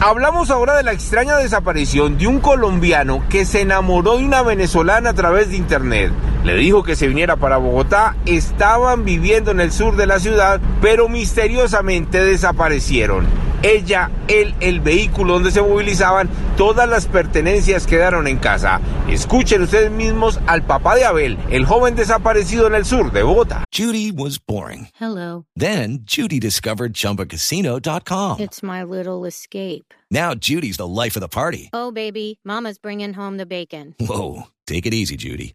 Hablamos ahora de la extraña desaparición de un colombiano que se enamoró de una venezolana a través de internet. Le dijo que se viniera para Bogotá, estaban viviendo en el sur de la ciudad, pero misteriosamente desaparecieron. Ella, él, el vehículo donde se movilizaban, todas las pertenencias quedaron en casa. Escuchen ustedes mismos al papá de Abel, el joven desaparecido en el sur de Bogotá. Judy was boring. Hello. Then Judy discovered ChumbaCasino.com. It's my little escape. Now Judy's the life of the party. Oh, baby, Mama's bringing home the bacon. Whoa, take it easy, Judy.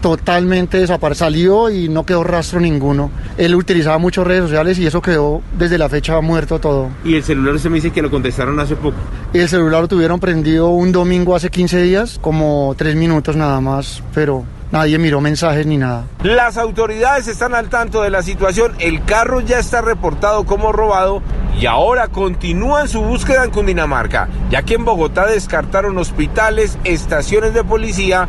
Totalmente desaparecido, salió y no quedó rastro ninguno. Él utilizaba muchas redes sociales y eso quedó desde la fecha muerto todo. Y el celular se me dice que lo contestaron hace poco. El celular lo tuvieron prendido un domingo hace 15 días, como tres minutos nada más, pero nadie miró mensajes ni nada. Las autoridades están al tanto de la situación, el carro ya está reportado como robado y ahora continúan su búsqueda en Cundinamarca, ya que en Bogotá descartaron hospitales, estaciones de policía